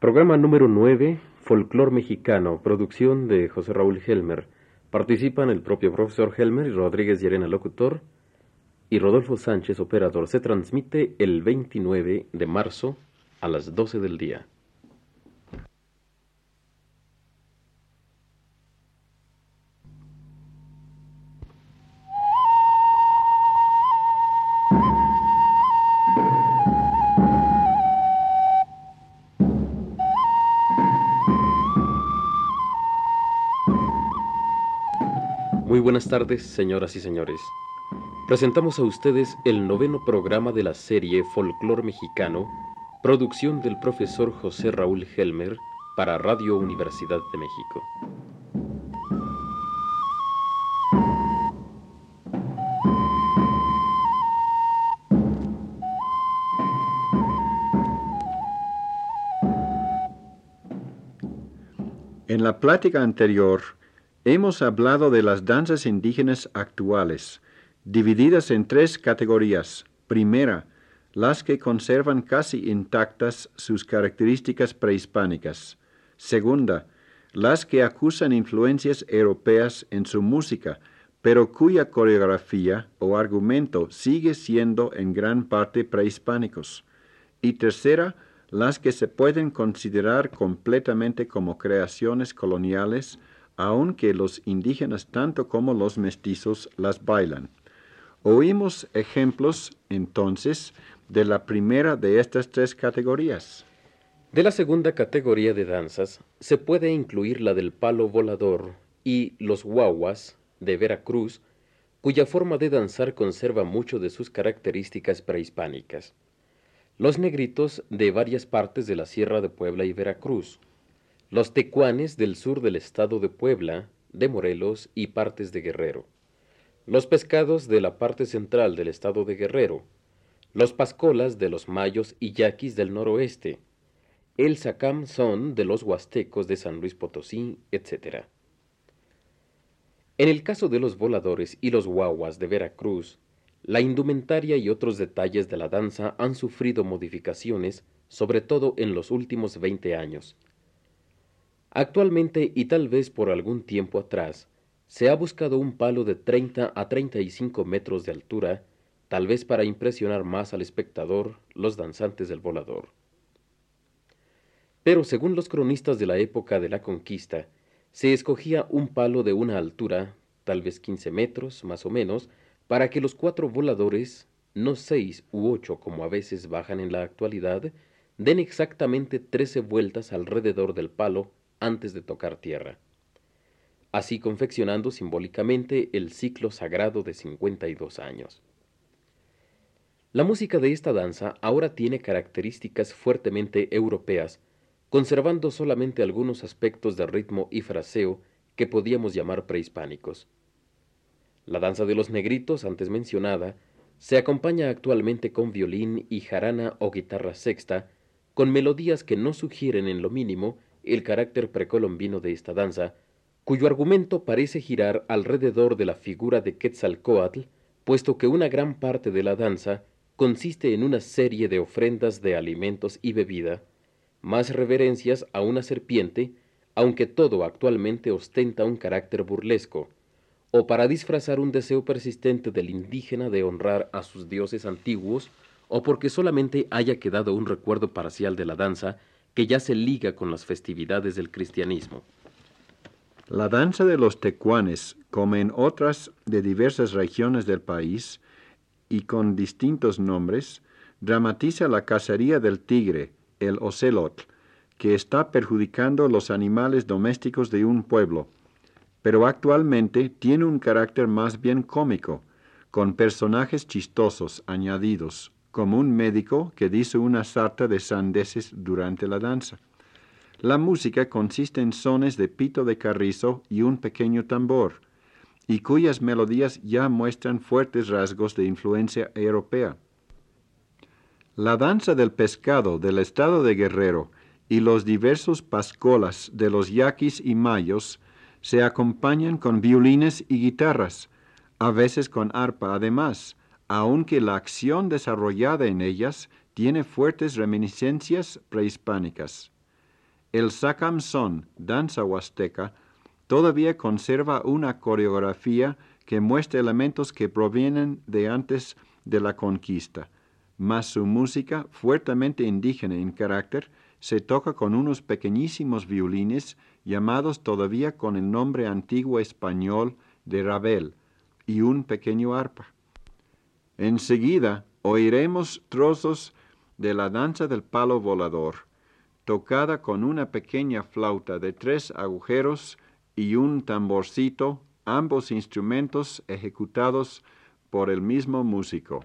Programa número 9, Folclor Mexicano, producción de José Raúl Helmer. Participan el propio profesor Helmer y Rodríguez Llerena, locutor, y Rodolfo Sánchez, operador. Se transmite el 29 de marzo a las 12 del día. Muy buenas tardes, señoras y señores. Presentamos a ustedes el noveno programa de la serie Folclor Mexicano, producción del profesor José Raúl Helmer para Radio Universidad de México. En la plática anterior hemos hablado de las danzas indígenas actuales, divididas en tres categorías. Primera, las que conservan casi intactas sus características prehispánicas. Segunda, las que acusan influencias europeas en su música, pero cuya coreografía o argumento sigue siendo en gran parte prehispánicos. Y tercera, las que se pueden considerar completamente como creaciones coloniales, aunque los indígenas tanto como los mestizos las bailan. Oímos ejemplos, entonces, de la primera de estas tres categorías. De la segunda categoría de danzas se puede incluir la del palo volador y los guaguas de Veracruz, cuya forma de danzar conserva mucho de sus características prehispánicas. Los negritos de varias partes de la Sierra de Puebla y Veracruz, los tecuanes del sur del estado de Puebla, de Morelos y partes de Guerrero, los pescados de la parte central del estado de Guerrero, los pascolas de los mayos y yaquis del noroeste, el sacam son de los huastecos de San Luis Potosí, etc. En el caso de los voladores y los guaguas de Veracruz, la indumentaria y otros detalles de la danza han sufrido modificaciones, sobre todo en los últimos 20 años. Actualmente, y tal vez por algún tiempo atrás, se ha buscado un palo de 30 a 35 metros de altura, tal vez para impresionar más al espectador los danzantes del volador. Pero según los cronistas de la época de la conquista, se escogía un palo de una altura, tal vez 15 metros más o menos, para que los cuatro voladores, no seis u ocho como a veces bajan en la actualidad, den exactamente trece vueltas alrededor del palo antes de tocar tierra, así confeccionando simbólicamente el ciclo sagrado de 52 años. La música de esta danza ahora tiene características fuertemente europeas, conservando solamente algunos aspectos de ritmo y fraseo que podíamos llamar prehispánicos. La danza de los negritos, antes mencionada, se acompaña actualmente con violín y jarana o guitarra sexta, con melodías que no sugieren en lo mínimo el carácter precolombino de esta danza, cuyo argumento parece girar alrededor de la figura de Quetzalcoatl, puesto que una gran parte de la danza consiste en una serie de ofrendas de alimentos y bebida, más reverencias a una serpiente, aunque todo actualmente ostenta un carácter burlesco, o para disfrazar un deseo persistente del indígena de honrar a sus dioses antiguos, o porque solamente haya quedado un recuerdo parcial de la danza que ya se liga con las festividades del cristianismo. La danza de los tecuanes, como en otras de diversas regiones del país, y con distintos nombres, dramatiza la cacería del tigre, el ocelot, que está perjudicando los animales domésticos de un pueblo, pero actualmente tiene un carácter más bien cómico, con personajes chistosos añadidos, como un médico que dice una sarta de sandeces durante la danza. La música consiste en sones de pito de carrizo y un pequeño tambor, y cuyas melodías ya muestran fuertes rasgos de influencia europea. La danza del pescado del estado de Guerrero y los diversos pascolas de los yaquis y mayos se acompañan con violines y guitarras, a veces con arpa además, aunque la acción desarrollada en ellas tiene fuertes reminiscencias prehispánicas. El sacamson, danza huasteca, todavía conserva una coreografía que muestra elementos que provienen de antes de la conquista, mas su música, fuertemente indígena en carácter, se toca con unos pequeñísimos violines llamados todavía con el nombre antiguo español de rabel y un pequeño arpa. Enseguida oiremos trozos de la danza del palo volador, tocada con una pequeña flauta de tres agujeros y un tamborcito, ambos instrumentos ejecutados por el mismo músico.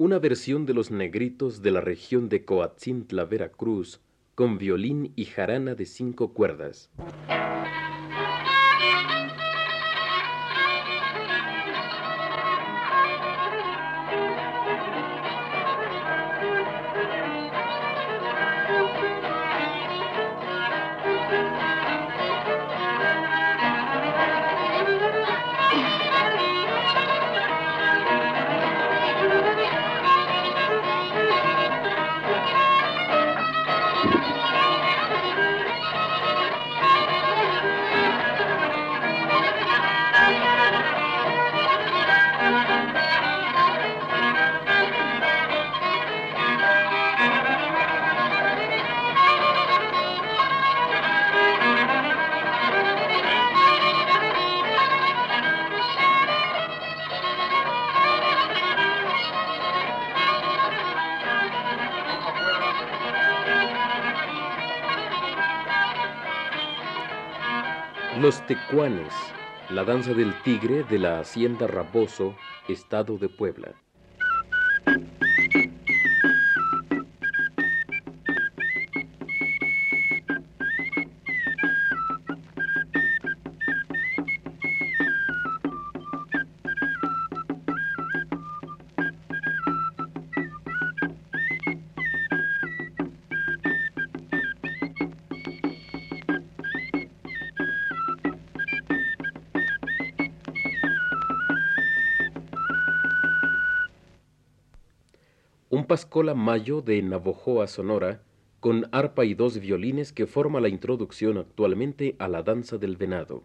Una versión de los negritos de la región de Coatzintla, Veracruz, con violín y jarana de cinco cuerdas. Los tecuanes, la danza del tigre de la hacienda Raboso, estado de Puebla. Un pascola mayo de Navojoa, Sonora, con arpa y dos violines que forma la introducción actualmente a la danza del venado.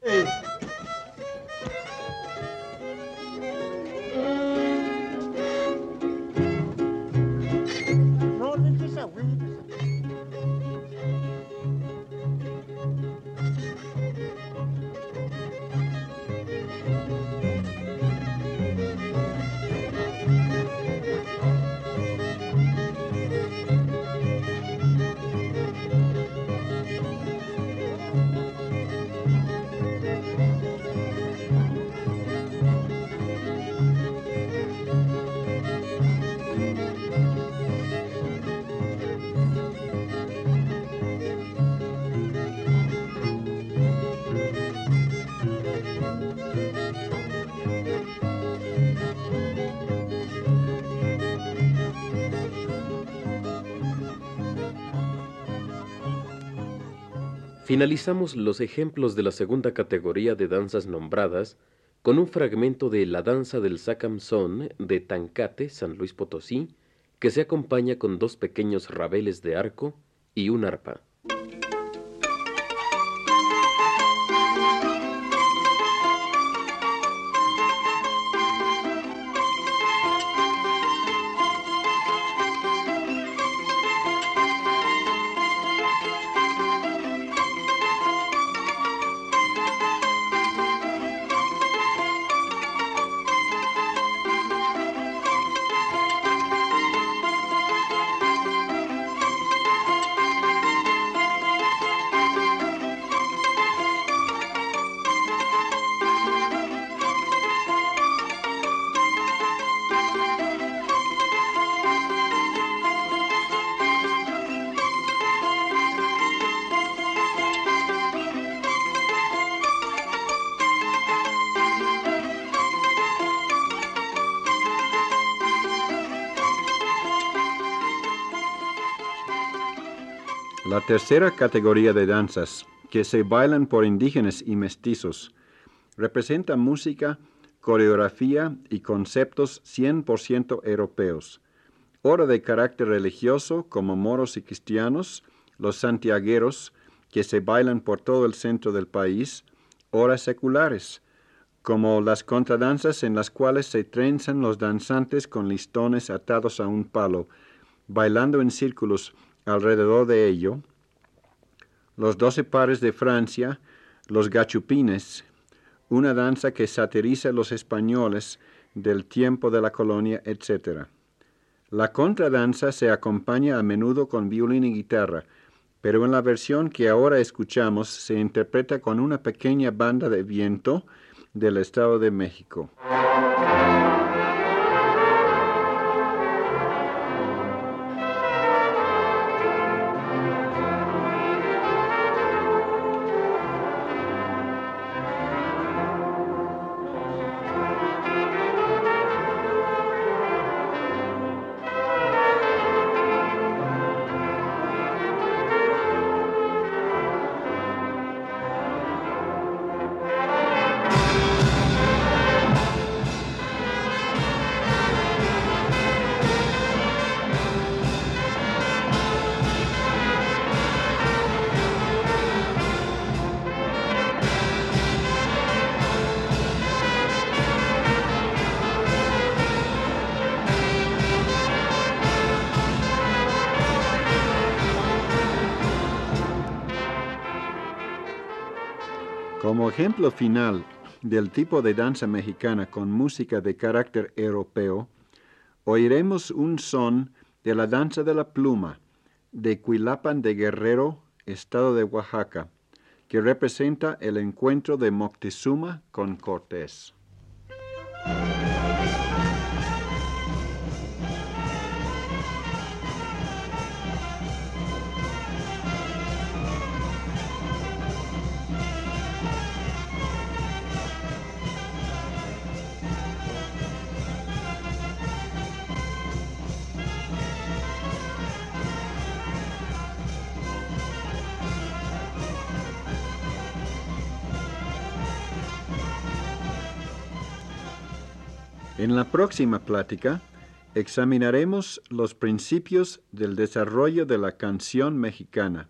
Finalizamos los ejemplos de la segunda categoría de danzas nombradas con un fragmento de La danza del Sacamson de Tancate, San Luis Potosí, que se acompaña con dos pequeños rabeles de arco y un arpa. La tercera categoría de danzas, que se bailan por indígenas y mestizos, representa música, coreografía y conceptos 100% europeos. Ora de carácter religioso, como moros y cristianos, los santiagueros, que se bailan por todo el centro del país, horas seculares, como las contradanzas en las cuales se trenzan los danzantes con listones atados a un palo, bailando en círculos alrededor de ello, los doce pares de Francia, los gachupines, una danza que satiriza a los españoles del tiempo de la colonia, etc. La contradanza se acompaña a menudo con violín y guitarra, pero en la versión que ahora escuchamos se interpreta con una pequeña banda de viento del Estado de México. Como ejemplo final del tipo de danza mexicana con música de carácter europeo, oiremos un son de la danza de la pluma de Cuilapan de Guerrero, estado de Oaxaca, que representa el encuentro de Moctezuma con Cortés. En la próxima plática examinaremos los principios del desarrollo de la canción mexicana,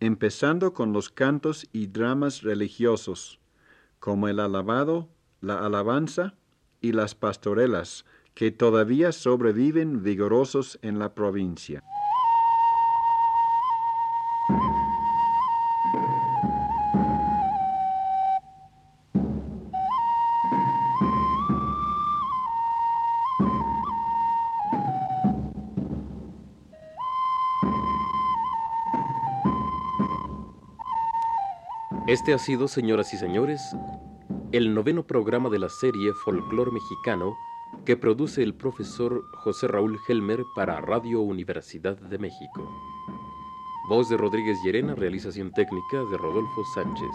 empezando con los cantos y dramas religiosos, como el alabado, la alabanza y las pastorelas, que todavía sobreviven vigorosos en la provincia. Este ha sido, señoras y señores, el noveno programa de la serie Folclor Mexicano que produce el profesor José Raúl Helmer para Radio Universidad de México. Voz de Rodríguez Llerena, realización técnica de Rodolfo Sánchez.